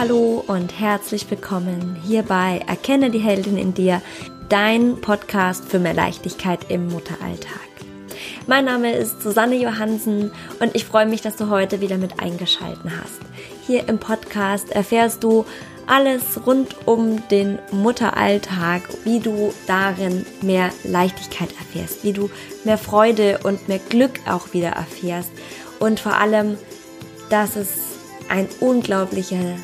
Hallo und herzlich willkommen hier bei Erkenne die Heldin in dir, dein Podcast für mehr Leichtigkeit im Mutteralltag. Mein Name ist Susanne Johansen und ich freue mich, dass du heute wieder mit eingeschalten hast. Hier im Podcast erfährst du alles rund um den Mutteralltag, wie du darin mehr Leichtigkeit erfährst, wie du mehr Freude und mehr Glück auch wieder erfährst und vor allem, dass es ein unglaublicher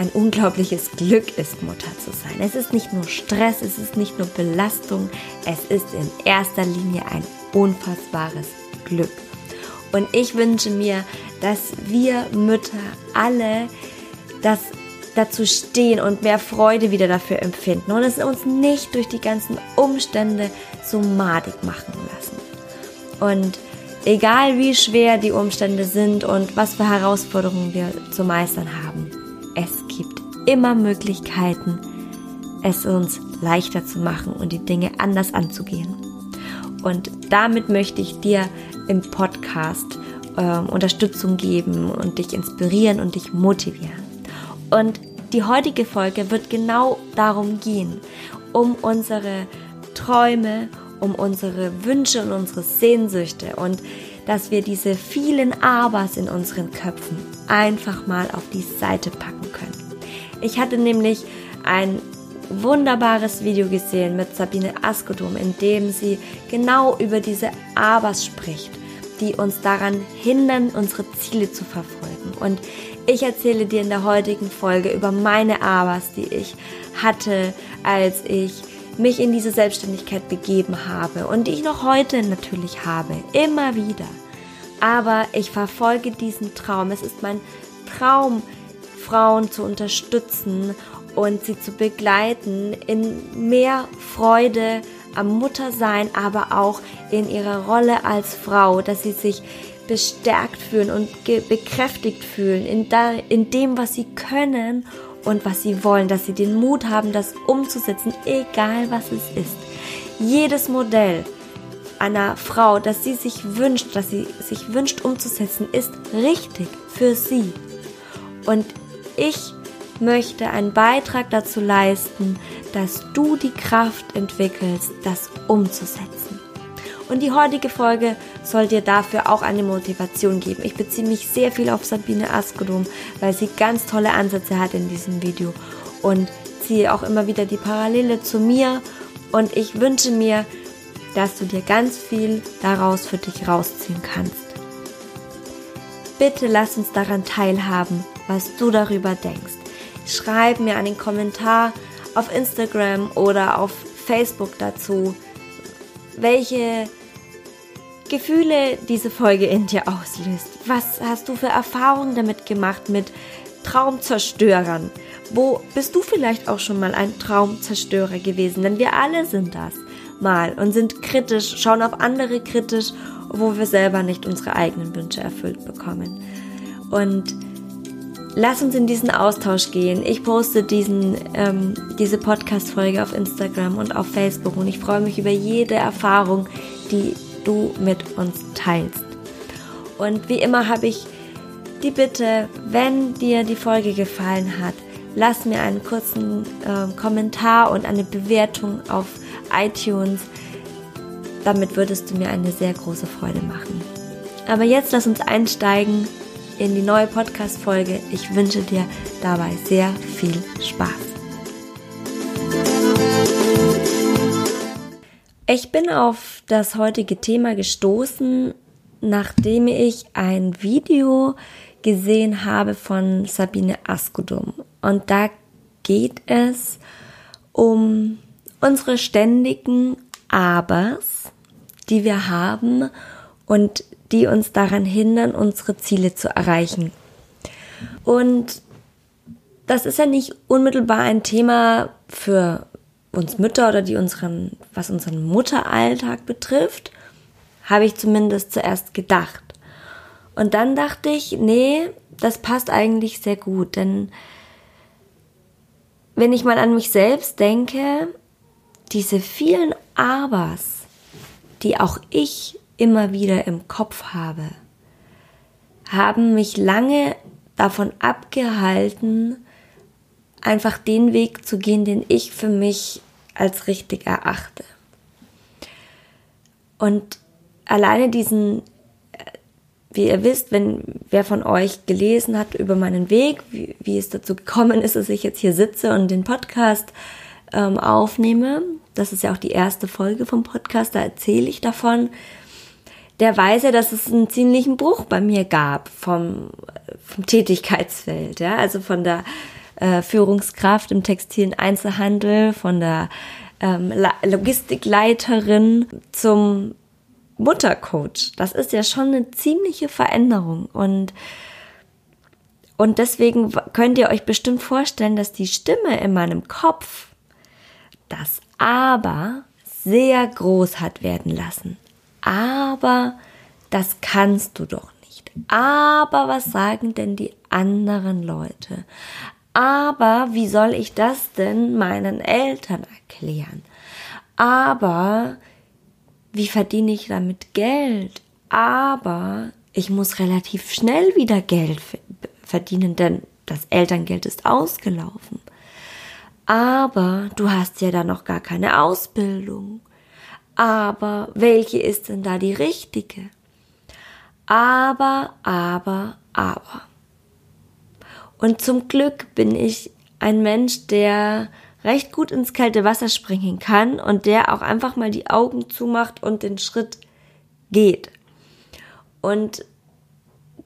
ein unglaubliches Glück ist, Mutter zu sein. Es ist nicht nur Stress, es ist nicht nur Belastung, es ist in erster Linie ein unfassbares Glück. Und ich wünsche mir, dass wir Mütter alle das dazu stehen und mehr Freude wieder dafür empfinden und es uns nicht durch die ganzen Umstände so madig machen lassen. Und egal wie schwer die Umstände sind und was für Herausforderungen wir zu meistern haben, immer Möglichkeiten, es uns leichter zu machen und die Dinge anders anzugehen. Und damit möchte ich dir im Podcast äh, Unterstützung geben und dich inspirieren und dich motivieren. Und die heutige Folge wird genau darum gehen, um unsere Träume, um unsere Wünsche und unsere Sehnsüchte und dass wir diese vielen Abers in unseren Köpfen einfach mal auf die Seite packen. Ich hatte nämlich ein wunderbares Video gesehen mit Sabine Askodum, in dem sie genau über diese Abers spricht, die uns daran hindern, unsere Ziele zu verfolgen. Und ich erzähle dir in der heutigen Folge über meine Abers, die ich hatte, als ich mich in diese Selbstständigkeit begeben habe und die ich noch heute natürlich habe, immer wieder. Aber ich verfolge diesen Traum. Es ist mein Traum, Frauen zu unterstützen und sie zu begleiten in mehr Freude am Muttersein, aber auch in ihrer Rolle als Frau, dass sie sich bestärkt fühlen und bekräftigt fühlen in, in dem, was sie können und was sie wollen, dass sie den Mut haben, das umzusetzen, egal was es ist. Jedes Modell einer Frau, das sie sich wünscht, das sie sich wünscht umzusetzen, ist richtig für sie. Und ich möchte einen Beitrag dazu leisten, dass du die Kraft entwickelst, das umzusetzen. Und die heutige Folge soll dir dafür auch eine Motivation geben. Ich beziehe mich sehr viel auf Sabine Askodum, weil sie ganz tolle Ansätze hat in diesem Video und ziehe auch immer wieder die Parallele zu mir. Und ich wünsche mir, dass du dir ganz viel daraus für dich rausziehen kannst. Bitte lass uns daran teilhaben, was du darüber denkst. Schreib mir einen Kommentar auf Instagram oder auf Facebook dazu, welche Gefühle diese Folge in dir auslöst. Was hast du für Erfahrungen damit gemacht mit Traumzerstörern? Wo bist du vielleicht auch schon mal ein Traumzerstörer gewesen? Denn wir alle sind das mal und sind kritisch, schauen auf andere kritisch, wo wir selber nicht unsere eigenen Wünsche erfüllt bekommen. Und lass uns in diesen Austausch gehen. Ich poste diesen, ähm, diese Podcast-Folge auf Instagram und auf Facebook und ich freue mich über jede Erfahrung, die du mit uns teilst. Und wie immer habe ich die Bitte, wenn dir die Folge gefallen hat, lass mir einen kurzen äh, Kommentar und eine Bewertung auf iTunes. Damit würdest du mir eine sehr große Freude machen. Aber jetzt lass uns einsteigen in die neue Podcast-Folge. Ich wünsche dir dabei sehr viel Spaß. Ich bin auf das heutige Thema gestoßen, nachdem ich ein Video gesehen habe von Sabine Askodum. Und da geht es um unsere ständigen Abers, die wir haben und die uns daran hindern, unsere Ziele zu erreichen. Und das ist ja nicht unmittelbar ein Thema für uns Mütter oder die unseren, was unseren Mutteralltag betrifft, habe ich zumindest zuerst gedacht. Und dann dachte ich, nee, das passt eigentlich sehr gut, denn wenn ich mal an mich selbst denke, diese vielen Abers, die auch ich immer wieder im Kopf habe, haben mich lange davon abgehalten, einfach den Weg zu gehen, den ich für mich als richtig erachte. Und alleine diesen, wie ihr wisst, wenn wer von euch gelesen hat über meinen Weg, wie, wie es dazu gekommen ist, dass ich jetzt hier sitze und den Podcast ähm, aufnehme, das ist ja auch die erste Folge vom Podcast, da erzähle ich davon, der weiß ja, dass es einen ziemlichen Bruch bei mir gab vom, vom Tätigkeitsfeld, ja, also von der äh, Führungskraft im textilen Einzelhandel, von der ähm, Logistikleiterin zum Muttercoach. Das ist ja schon eine ziemliche Veränderung und und deswegen könnt ihr euch bestimmt vorstellen, dass die Stimme in meinem Kopf das aber sehr groß hat werden lassen. Aber das kannst du doch nicht. Aber was sagen denn die anderen Leute? Aber wie soll ich das denn meinen Eltern erklären? Aber wie verdiene ich damit Geld? Aber ich muss relativ schnell wieder Geld verdienen, denn das Elterngeld ist ausgelaufen. Aber du hast ja da noch gar keine Ausbildung. Aber welche ist denn da die richtige? Aber, aber, aber. Und zum Glück bin ich ein Mensch, der recht gut ins kalte Wasser springen kann und der auch einfach mal die Augen zumacht und den Schritt geht. Und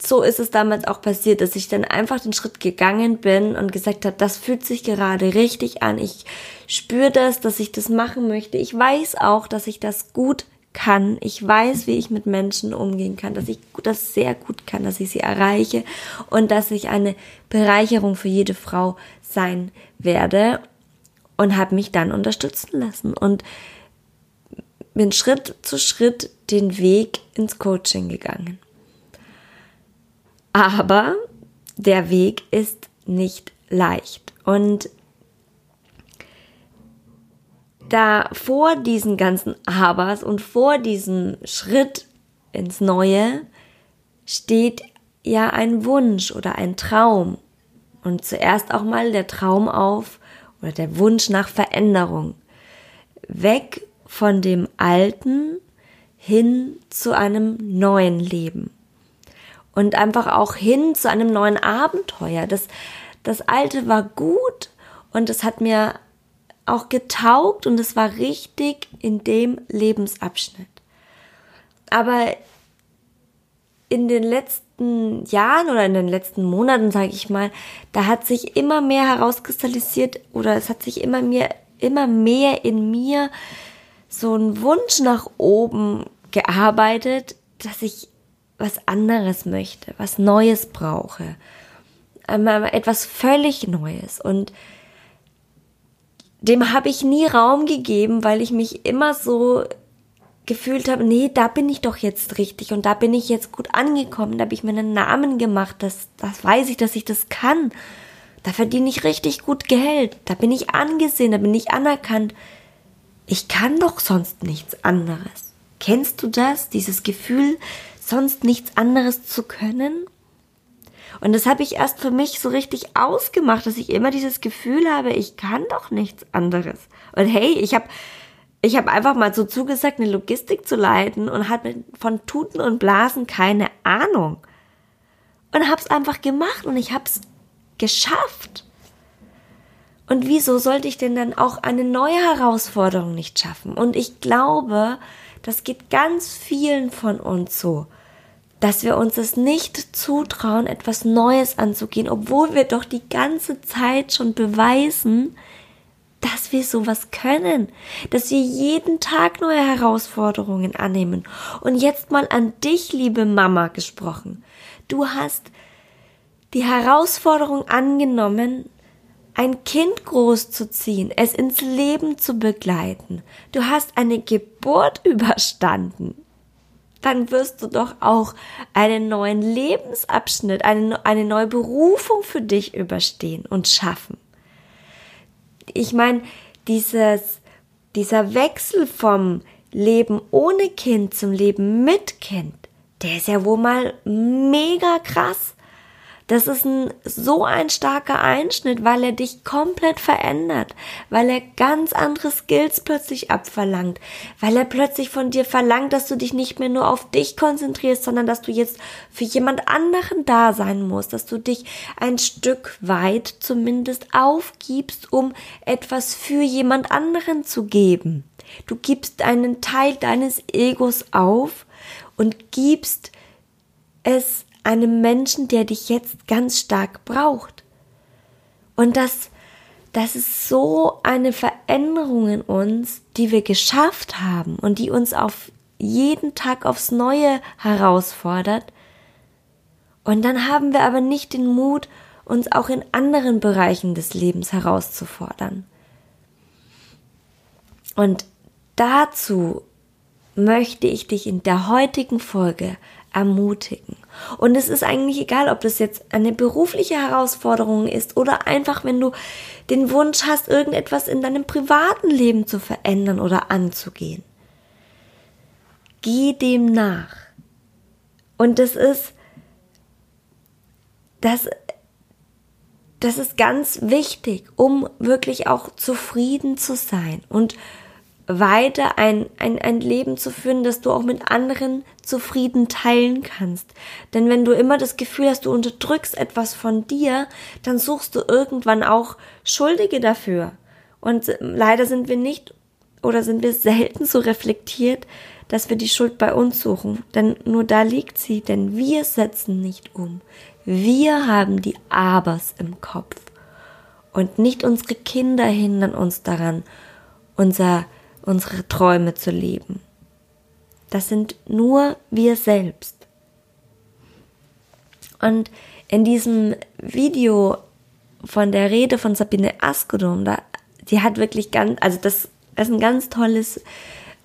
so ist es damals auch passiert, dass ich dann einfach den Schritt gegangen bin und gesagt habe, das fühlt sich gerade richtig an. Ich spüre das, dass ich das machen möchte. Ich weiß auch, dass ich das gut kann. Ich weiß, wie ich mit Menschen umgehen kann, dass ich das sehr gut kann, dass ich sie erreiche und dass ich eine Bereicherung für jede Frau sein werde und habe mich dann unterstützen lassen und bin Schritt zu Schritt den Weg ins Coaching gegangen. Aber der Weg ist nicht leicht und da vor diesen ganzen Abers und vor diesem Schritt ins Neue steht ja ein Wunsch oder ein Traum. Und zuerst auch mal der Traum auf oder der Wunsch nach Veränderung. Weg von dem Alten hin zu einem neuen Leben. Und einfach auch hin zu einem neuen Abenteuer. Das, das Alte war gut und es hat mir auch getaugt und es war richtig in dem Lebensabschnitt. Aber in den letzten Jahren oder in den letzten Monaten, sage ich mal, da hat sich immer mehr herauskristallisiert oder es hat sich immer mehr, immer mehr in mir so ein Wunsch nach oben gearbeitet, dass ich was anderes möchte, was Neues brauche, etwas völlig Neues und dem habe ich nie Raum gegeben, weil ich mich immer so gefühlt habe, nee, da bin ich doch jetzt richtig und da bin ich jetzt gut angekommen, da habe ich mir einen Namen gemacht, das, das weiß ich, dass ich das kann. Da verdiene ich richtig gut Geld, da bin ich angesehen, da bin ich anerkannt. Ich kann doch sonst nichts anderes. Kennst du das, dieses Gefühl, sonst nichts anderes zu können? Und das habe ich erst für mich so richtig ausgemacht, dass ich immer dieses Gefühl habe, ich kann doch nichts anderes. Und hey, ich habe ich habe einfach mal so zugesagt, eine Logistik zu leiten und hatte von Tuten und Blasen keine Ahnung. Und habe es einfach gemacht und ich habe es geschafft. Und wieso sollte ich denn dann auch eine neue Herausforderung nicht schaffen? Und ich glaube, das geht ganz vielen von uns so dass wir uns es nicht zutrauen, etwas Neues anzugehen, obwohl wir doch die ganze Zeit schon beweisen, dass wir sowas können, dass wir jeden Tag neue Herausforderungen annehmen. Und jetzt mal an dich, liebe Mama, gesprochen. Du hast die Herausforderung angenommen, ein Kind großzuziehen, es ins Leben zu begleiten. Du hast eine Geburt überstanden dann wirst du doch auch einen neuen Lebensabschnitt, eine, eine neue Berufung für dich überstehen und schaffen. Ich meine, dieses, dieser Wechsel vom Leben ohne Kind zum Leben mit Kind, der ist ja wohl mal mega krass. Das ist ein, so ein starker Einschnitt, weil er dich komplett verändert, weil er ganz andere Skills plötzlich abverlangt, weil er plötzlich von dir verlangt, dass du dich nicht mehr nur auf dich konzentrierst, sondern dass du jetzt für jemand anderen da sein musst, dass du dich ein Stück weit zumindest aufgibst, um etwas für jemand anderen zu geben. Du gibst einen Teil deines Egos auf und gibst es einem Menschen, der dich jetzt ganz stark braucht. Und das, das ist so eine Veränderung in uns, die wir geschafft haben und die uns auf jeden Tag aufs Neue herausfordert. Und dann haben wir aber nicht den Mut, uns auch in anderen Bereichen des Lebens herauszufordern. Und dazu möchte ich dich in der heutigen Folge ermutigen. Und es ist eigentlich egal, ob das jetzt eine berufliche Herausforderung ist oder einfach, wenn du den Wunsch hast, irgendetwas in deinem privaten Leben zu verändern oder anzugehen. Geh dem nach. Und das ist, das, das ist ganz wichtig, um wirklich auch zufrieden zu sein und weiter ein, ein, ein Leben zu führen, das du auch mit anderen zufrieden teilen kannst. Denn wenn du immer das Gefühl hast, du unterdrückst etwas von dir, dann suchst du irgendwann auch Schuldige dafür. Und leider sind wir nicht oder sind wir selten so reflektiert, dass wir die Schuld bei uns suchen. Denn nur da liegt sie, denn wir setzen nicht um. Wir haben die Abers im Kopf. Und nicht unsere Kinder hindern uns daran, unser unsere Träume zu leben. Das sind nur wir selbst. Und in diesem Video von der Rede von Sabine Askodom, da, die hat wirklich ganz, also das ist ein ganz tolles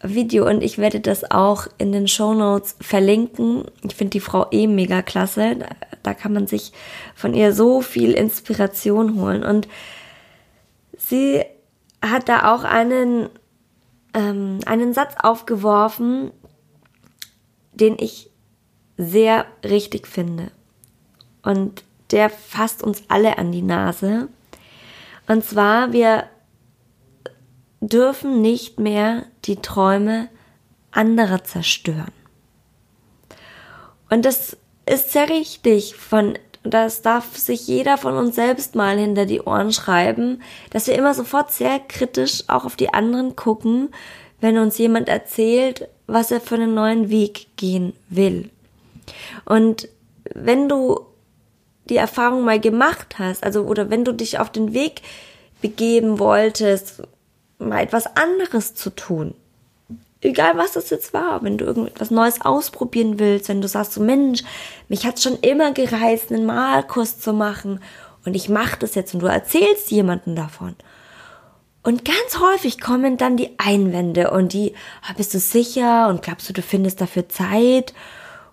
Video und ich werde das auch in den Show Notes verlinken. Ich finde die Frau eh mega klasse. Da, da kann man sich von ihr so viel Inspiration holen und sie hat da auch einen ähm, einen Satz aufgeworfen, den ich sehr richtig finde. Und der fasst uns alle an die Nase. Und zwar, wir dürfen nicht mehr die Träume anderer zerstören. Und das ist sehr richtig von das darf sich jeder von uns selbst mal hinter die Ohren schreiben, dass wir immer sofort sehr kritisch auch auf die anderen gucken, wenn uns jemand erzählt, was er für einen neuen Weg gehen will. Und wenn du die Erfahrung mal gemacht hast, also oder wenn du dich auf den Weg begeben wolltest, mal etwas anderes zu tun, egal was das jetzt war, wenn du irgendetwas Neues ausprobieren willst, wenn du sagst so Mensch, mich hat schon immer gereizt, einen Malkurs zu machen und ich mache das jetzt und du erzählst jemanden davon. Und ganz häufig kommen dann die Einwände und die, ah, bist du sicher und glaubst du, du findest dafür Zeit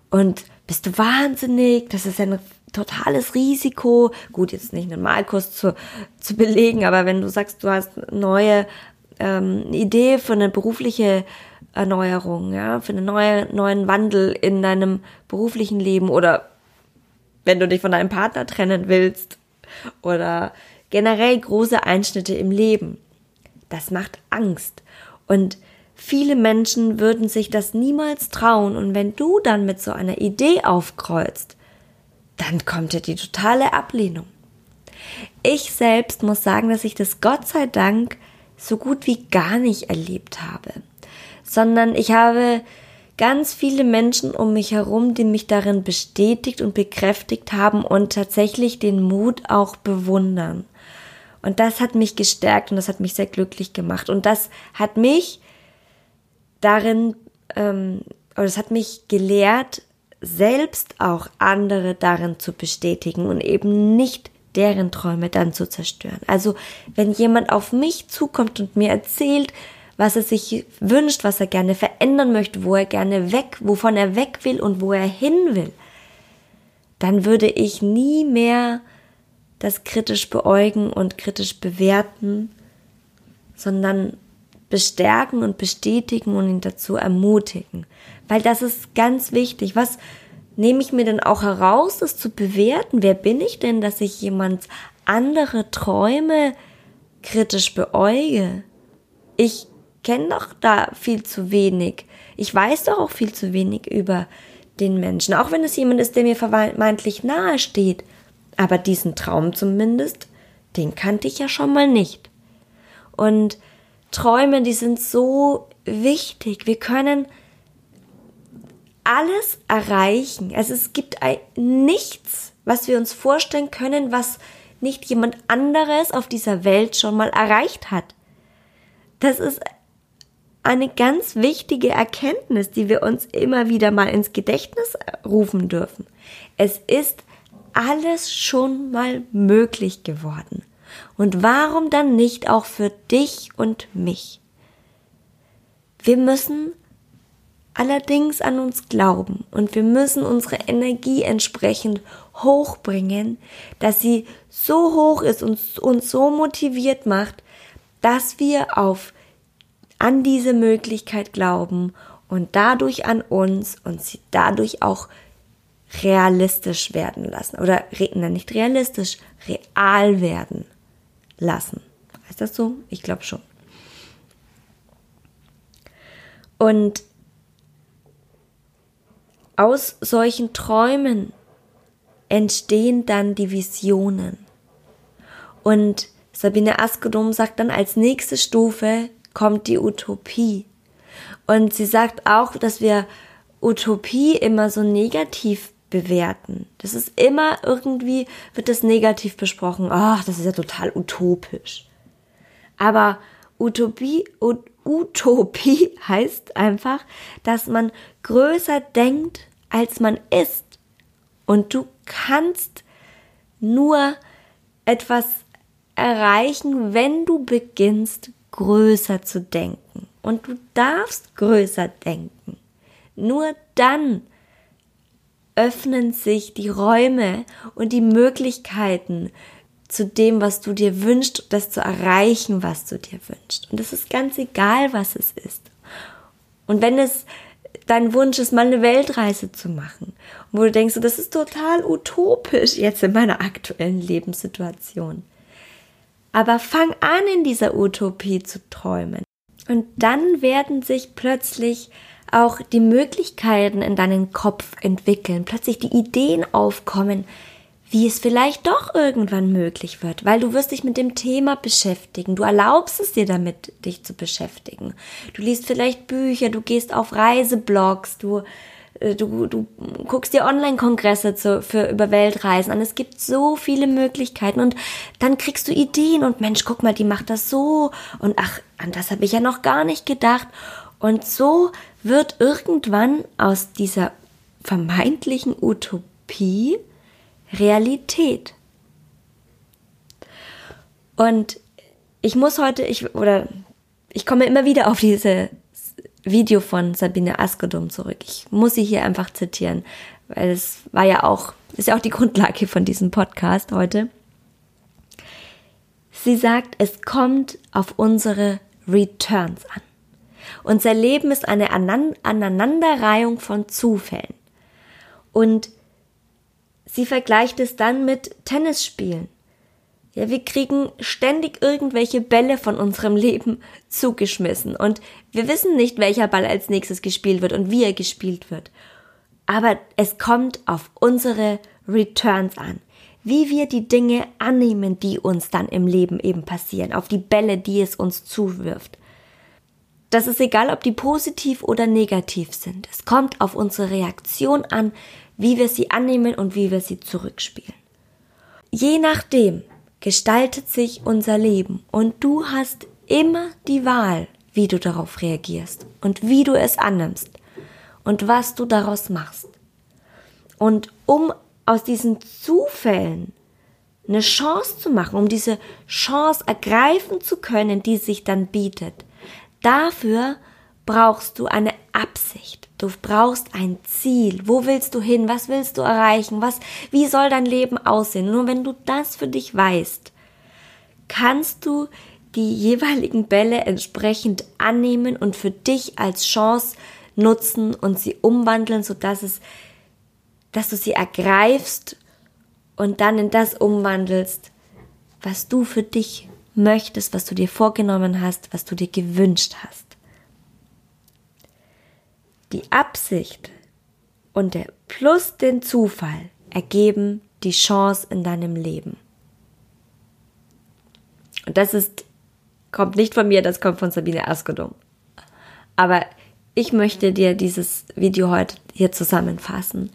und bist du wahnsinnig, das ist ein totales Risiko. Gut, jetzt nicht einen Malkurs zu, zu belegen, aber wenn du sagst, du hast neue ähm, Idee für eine berufliche Erneuerung, ja, für einen neue, neuen Wandel in deinem beruflichen Leben oder wenn du dich von deinem Partner trennen willst oder generell große Einschnitte im Leben. Das macht Angst. Und viele Menschen würden sich das niemals trauen. Und wenn du dann mit so einer Idee aufkreuzt, dann kommt ja die totale Ablehnung. Ich selbst muss sagen, dass ich das Gott sei Dank so gut wie gar nicht erlebt habe sondern ich habe ganz viele Menschen um mich herum, die mich darin bestätigt und bekräftigt haben und tatsächlich den Mut auch bewundern. Und das hat mich gestärkt und das hat mich sehr glücklich gemacht. Und das hat mich darin, ähm, oder das hat mich gelehrt, selbst auch andere darin zu bestätigen und eben nicht deren Träume dann zu zerstören. Also wenn jemand auf mich zukommt und mir erzählt, was er sich wünscht, was er gerne verändern möchte, wo er gerne weg, wovon er weg will und wo er hin will, dann würde ich nie mehr das kritisch beäugen und kritisch bewerten, sondern bestärken und bestätigen und ihn dazu ermutigen. Weil das ist ganz wichtig. Was, nehme ich mir denn auch heraus, das zu bewerten? Wer bin ich denn, dass ich jemand andere Träume kritisch beäuge? Ich kenne doch da viel zu wenig. Ich weiß doch auch viel zu wenig über den Menschen, auch wenn es jemand ist, der mir vermeintlich nahe steht. Aber diesen Traum zumindest, den kannte ich ja schon mal nicht. Und Träume, die sind so wichtig. Wir können alles erreichen. Also es gibt nichts, was wir uns vorstellen können, was nicht jemand anderes auf dieser Welt schon mal erreicht hat. Das ist eine ganz wichtige Erkenntnis, die wir uns immer wieder mal ins Gedächtnis rufen dürfen. Es ist alles schon mal möglich geworden. Und warum dann nicht auch für dich und mich? Wir müssen allerdings an uns glauben und wir müssen unsere Energie entsprechend hochbringen, dass sie so hoch ist und uns so motiviert macht, dass wir auf an diese Möglichkeit glauben und dadurch an uns und sie dadurch auch realistisch werden lassen oder na, nicht realistisch, real werden lassen. Heißt das so? Ich glaube schon. Und aus solchen Träumen entstehen dann die Visionen. Und Sabine Askedom sagt dann, als nächste Stufe kommt die Utopie. Und sie sagt auch, dass wir Utopie immer so negativ bewerten. Das ist immer irgendwie, wird das negativ besprochen. Ach, das ist ja total utopisch. Aber Utopie, Utopie heißt einfach, dass man größer denkt, als man ist. Und du kannst nur etwas erreichen, wenn du beginnst, größer zu denken. Und du darfst größer denken. Nur dann öffnen sich die Räume und die Möglichkeiten zu dem, was du dir wünschst, das zu erreichen, was du dir wünschst. Und es ist ganz egal, was es ist. Und wenn es dein Wunsch ist, mal eine Weltreise zu machen, wo du denkst, das ist total utopisch jetzt in meiner aktuellen Lebenssituation. Aber fang an, in dieser Utopie zu träumen. Und dann werden sich plötzlich auch die Möglichkeiten in deinen Kopf entwickeln, plötzlich die Ideen aufkommen, wie es vielleicht doch irgendwann möglich wird, weil du wirst dich mit dem Thema beschäftigen, du erlaubst es dir damit, dich zu beschäftigen. Du liest vielleicht Bücher, du gehst auf Reiseblogs, du du, du guckst dir Online-Kongresse zu, für über Weltreisen an. Es gibt so viele Möglichkeiten und dann kriegst du Ideen und Mensch, guck mal, die macht das so und ach, an das habe ich ja noch gar nicht gedacht. Und so wird irgendwann aus dieser vermeintlichen Utopie Realität. Und ich muss heute, ich, oder ich komme immer wieder auf dieses Video von Sabine Askedum zurück. Ich muss sie hier einfach zitieren, weil es war ja auch, ist ja auch die Grundlage von diesem Podcast heute. Sie sagt, es kommt auf unsere Returns an. Unser Leben ist eine Aneinanderreihung von Zufällen. Und Sie vergleicht es dann mit Tennisspielen. Ja, wir kriegen ständig irgendwelche Bälle von unserem Leben zugeschmissen und wir wissen nicht, welcher Ball als nächstes gespielt wird und wie er gespielt wird. Aber es kommt auf unsere Returns an, wie wir die Dinge annehmen, die uns dann im Leben eben passieren, auf die Bälle, die es uns zuwirft. Das ist egal, ob die positiv oder negativ sind. Es kommt auf unsere Reaktion an, wie wir sie annehmen und wie wir sie zurückspielen. Je nachdem gestaltet sich unser Leben und du hast immer die Wahl, wie du darauf reagierst und wie du es annimmst und was du daraus machst. Und um aus diesen Zufällen eine Chance zu machen, um diese Chance ergreifen zu können, die sich dann bietet, dafür brauchst du eine Absicht. Du brauchst ein Ziel. Wo willst du hin? Was willst du erreichen? Was, wie soll dein Leben aussehen? Nur wenn du das für dich weißt, kannst du die jeweiligen Bälle entsprechend annehmen und für dich als Chance nutzen und sie umwandeln, sodass es dass du sie ergreifst und dann in das umwandelst, was du für dich möchtest, was du dir vorgenommen hast, was du dir gewünscht hast. Die Absicht und der plus den Zufall ergeben die Chance in deinem Leben. Und das ist, kommt nicht von mir, das kommt von Sabine Askodum. Aber ich möchte dir dieses Video heute hier zusammenfassen,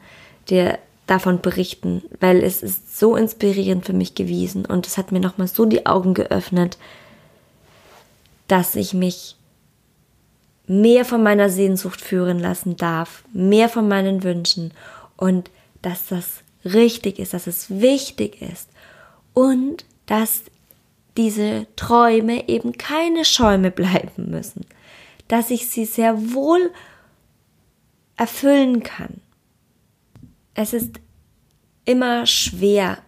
dir davon berichten, weil es ist so inspirierend für mich gewesen und es hat mir nochmal so die Augen geöffnet, dass ich mich mehr von meiner Sehnsucht führen lassen darf, mehr von meinen Wünschen und dass das richtig ist, dass es wichtig ist und dass diese Träume eben keine Schäume bleiben müssen, dass ich sie sehr wohl erfüllen kann. Es ist immer schwer,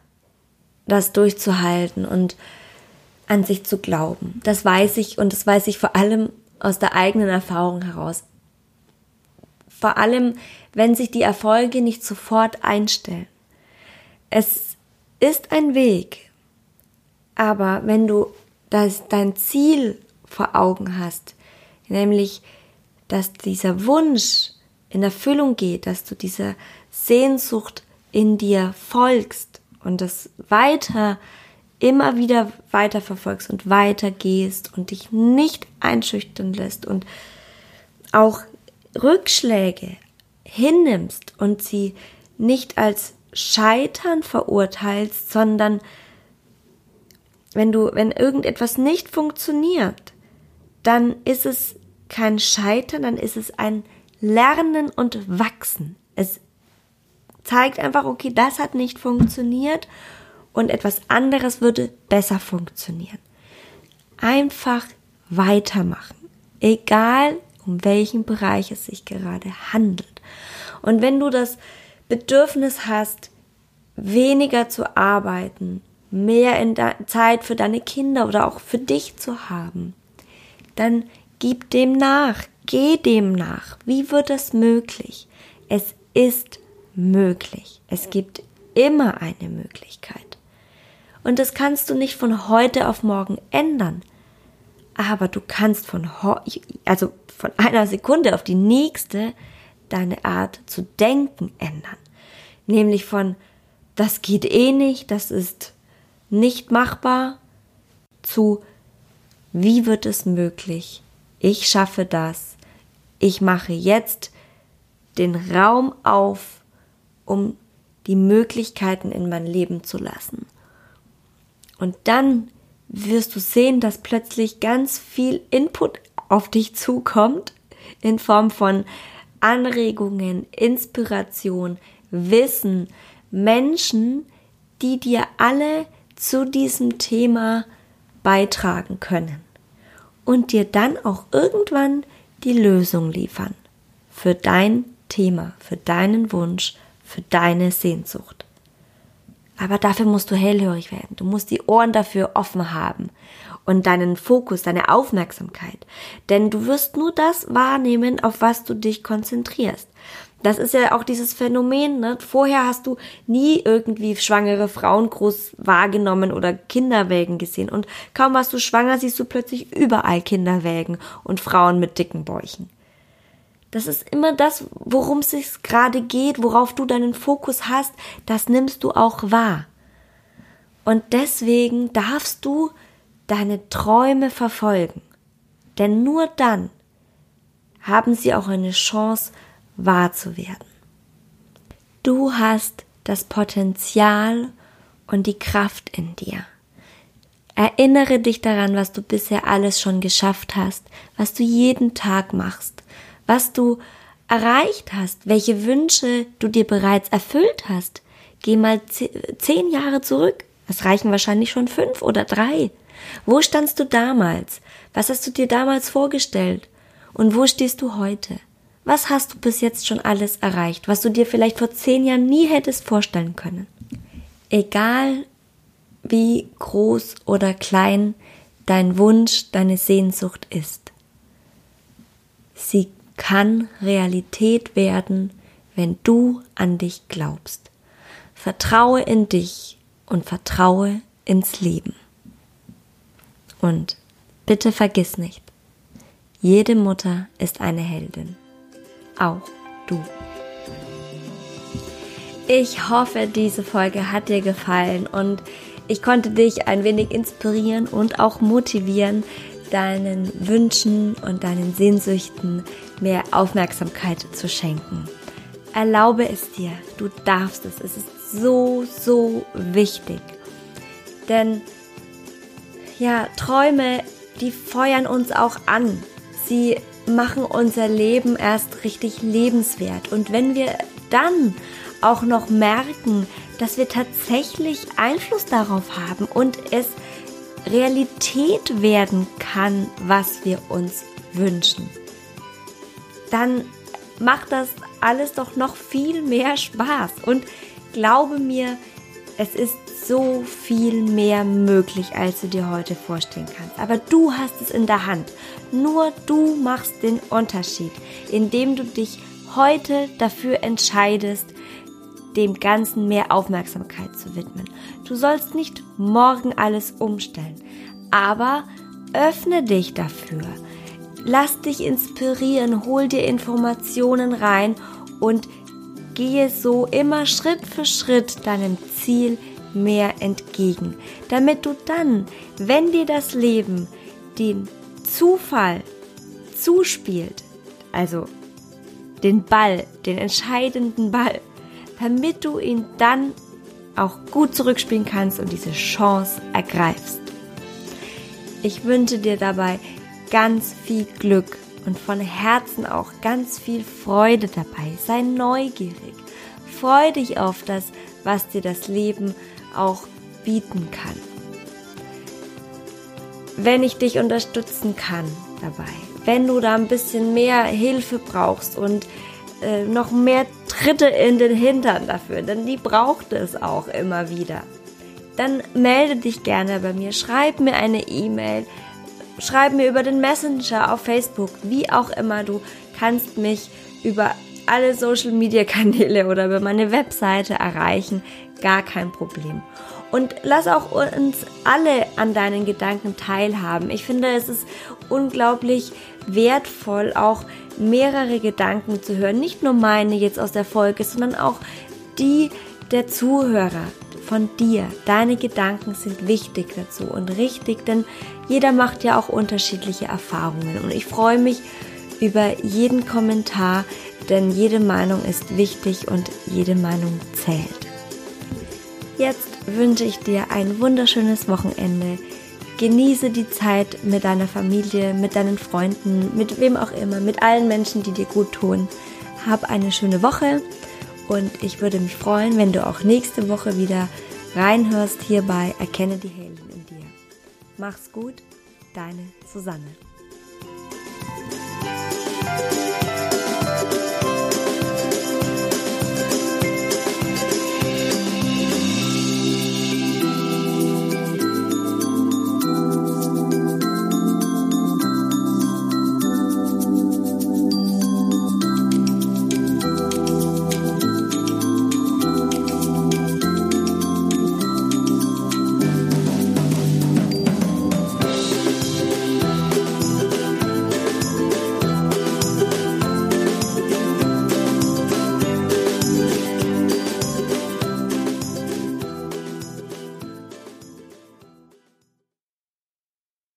das durchzuhalten und an sich zu glauben. Das weiß ich und das weiß ich vor allem aus der eigenen Erfahrung heraus. Vor allem, wenn sich die Erfolge nicht sofort einstellen. Es ist ein Weg, aber wenn du das, dein Ziel vor Augen hast, nämlich, dass dieser Wunsch in Erfüllung geht, dass du dieser Sehnsucht in dir folgst und das weiter immer wieder weiter verfolgst und weiter gehst und dich nicht einschüchtern lässt und auch Rückschläge hinnimmst und sie nicht als Scheitern verurteilst, sondern wenn du, wenn irgendetwas nicht funktioniert, dann ist es kein Scheitern, dann ist es ein Lernen und Wachsen. Es zeigt einfach, okay, das hat nicht funktioniert und etwas anderes würde besser funktionieren. Einfach weitermachen, egal um welchen Bereich es sich gerade handelt. Und wenn du das Bedürfnis hast, weniger zu arbeiten, mehr in Zeit für deine Kinder oder auch für dich zu haben, dann gib dem nach, geh dem nach. Wie wird das möglich? Es ist möglich. Es gibt immer eine Möglichkeit. Und das kannst du nicht von heute auf morgen ändern. Aber du kannst von, also von einer Sekunde auf die nächste deine Art zu denken ändern. Nämlich von, das geht eh nicht, das ist nicht machbar, zu, wie wird es möglich? Ich schaffe das. Ich mache jetzt den Raum auf, um die Möglichkeiten in mein Leben zu lassen. Und dann wirst du sehen, dass plötzlich ganz viel Input auf dich zukommt in Form von Anregungen, Inspiration, Wissen, Menschen, die dir alle zu diesem Thema beitragen können und dir dann auch irgendwann die Lösung liefern für dein Thema, für deinen Wunsch, für deine Sehnsucht. Aber dafür musst du hellhörig werden. Du musst die Ohren dafür offen haben und deinen Fokus, deine Aufmerksamkeit. Denn du wirst nur das wahrnehmen, auf was du dich konzentrierst. Das ist ja auch dieses Phänomen, ne? Vorher hast du nie irgendwie schwangere Frauen groß wahrgenommen oder Kinderwägen gesehen. Und kaum warst du schwanger, siehst du plötzlich überall Kinderwägen und Frauen mit dicken Bäuchen. Das ist immer das, worum es sich gerade geht, worauf du deinen Fokus hast, das nimmst du auch wahr. Und deswegen darfst du deine Träume verfolgen. Denn nur dann haben sie auch eine Chance, wahr zu werden. Du hast das Potenzial und die Kraft in dir. Erinnere dich daran, was du bisher alles schon geschafft hast, was du jeden Tag machst, was du erreicht hast, welche Wünsche du dir bereits erfüllt hast. Geh mal zehn Jahre zurück. Es reichen wahrscheinlich schon fünf oder drei. Wo standst du damals? Was hast du dir damals vorgestellt? Und wo stehst du heute? Was hast du bis jetzt schon alles erreicht, was du dir vielleicht vor zehn Jahren nie hättest vorstellen können? Egal wie groß oder klein dein Wunsch, deine Sehnsucht ist. Sie kann Realität werden, wenn du an dich glaubst. Vertraue in dich und vertraue ins Leben. Und bitte vergiss nicht, jede Mutter ist eine Heldin. Auch du. Ich hoffe, diese Folge hat dir gefallen und ich konnte dich ein wenig inspirieren und auch motivieren, deinen Wünschen und deinen Sehnsüchten mehr Aufmerksamkeit zu schenken. Erlaube es dir, du darfst es. Es ist so, so wichtig. Denn ja, Träume, die feuern uns auch an. Sie machen unser Leben erst richtig lebenswert. Und wenn wir dann auch noch merken, dass wir tatsächlich Einfluss darauf haben und es Realität werden kann, was wir uns wünschen, dann macht das alles doch noch viel mehr Spaß. Und glaube mir, es ist so viel mehr möglich, als du dir heute vorstellen kannst. Aber du hast es in der Hand. Nur du machst den Unterschied, indem du dich heute dafür entscheidest, dem Ganzen mehr Aufmerksamkeit zu widmen. Du sollst nicht morgen alles umstellen, aber öffne dich dafür. Lass dich inspirieren, hol dir Informationen rein und gehe so immer Schritt für Schritt deinem Ziel mehr entgegen, damit du dann, wenn dir das Leben den Zufall zuspielt, also den Ball, den entscheidenden Ball, damit du ihn dann auch gut zurückspielen kannst und diese Chance ergreifst. Ich wünsche dir dabei ganz viel Glück und von Herzen auch ganz viel Freude dabei. Sei neugierig. Freu dich auf das, was dir das Leben auch bieten kann. Wenn ich dich unterstützen kann dabei, wenn du da ein bisschen mehr Hilfe brauchst und äh, noch mehr Tritte in den Hintern dafür, denn die braucht es auch immer wieder. Dann melde dich gerne bei mir, schreib mir eine E-Mail, schreib mir über den Messenger auf Facebook, wie auch immer. Du kannst mich über alle Social Media Kanäle oder über meine Webseite erreichen. Gar kein Problem. Und lass auch uns alle an deinen Gedanken teilhaben. Ich finde, es ist unglaublich wertvoll, auch mehrere Gedanken zu hören. Nicht nur meine jetzt aus der Folge, sondern auch die der Zuhörer von dir. Deine Gedanken sind wichtig dazu und richtig, denn jeder macht ja auch unterschiedliche Erfahrungen. Und ich freue mich über jeden Kommentar, denn jede Meinung ist wichtig und jede Meinung zählt. Jetzt wünsche ich dir ein wunderschönes Wochenende. Genieße die Zeit mit deiner Familie, mit deinen Freunden, mit wem auch immer, mit allen Menschen, die dir gut tun. Hab eine schöne Woche und ich würde mich freuen, wenn du auch nächste Woche wieder reinhörst hierbei Erkenne die Helden in dir. Mach's gut, deine Susanne.